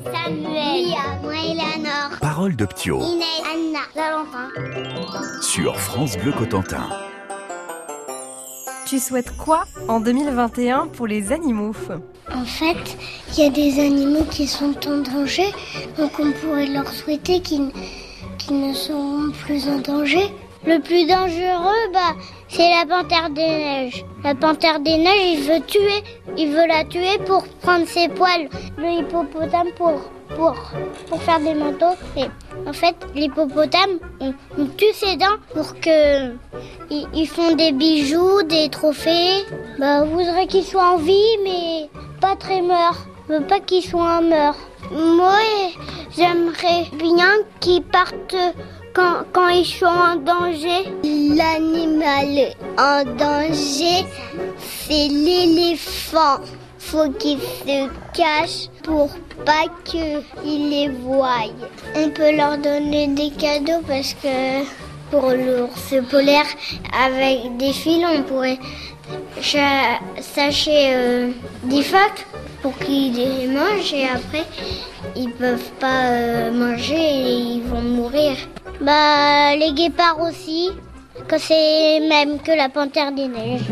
Samuel, Lia, moi Eleanor, Parole de Ptio Inès, Anna, Valentin. sur France Bleu Cotentin. Tu souhaites quoi en 2021 pour les animaux? En fait, il y a des animaux qui sont en danger, donc on pourrait leur souhaiter qu'ils qu'ils ne seront plus en danger. Le plus dangereux, bah, c'est la panthère des neiges. La panthère des neiges, il veut tuer, il veut la tuer pour prendre ses poils. Le hippopotame pour faire des manteaux. Et en fait, l'hippopotame, on, tue ses dents pour que ils, font des bijoux, des trophées. Bah, on voudrait qu'ils soient en vie, mais pas très morts. On veut pas qu'ils soient morts. Moi, j'aimerais bien qu'ils partent quand, ils sont en danger. L'animal en danger, c'est l'éléphant. Faut qu'il se cache pour pas qu'ils les voient. On peut leur donner des cadeaux parce que pour l'ours polaire, avec des fils, on pourrait sacher euh, des phoques pour qu'ils les mangent et après ils peuvent pas euh, manger et ils vont mourir. Bah les guépards aussi, que c'est même que la panthère des neiges.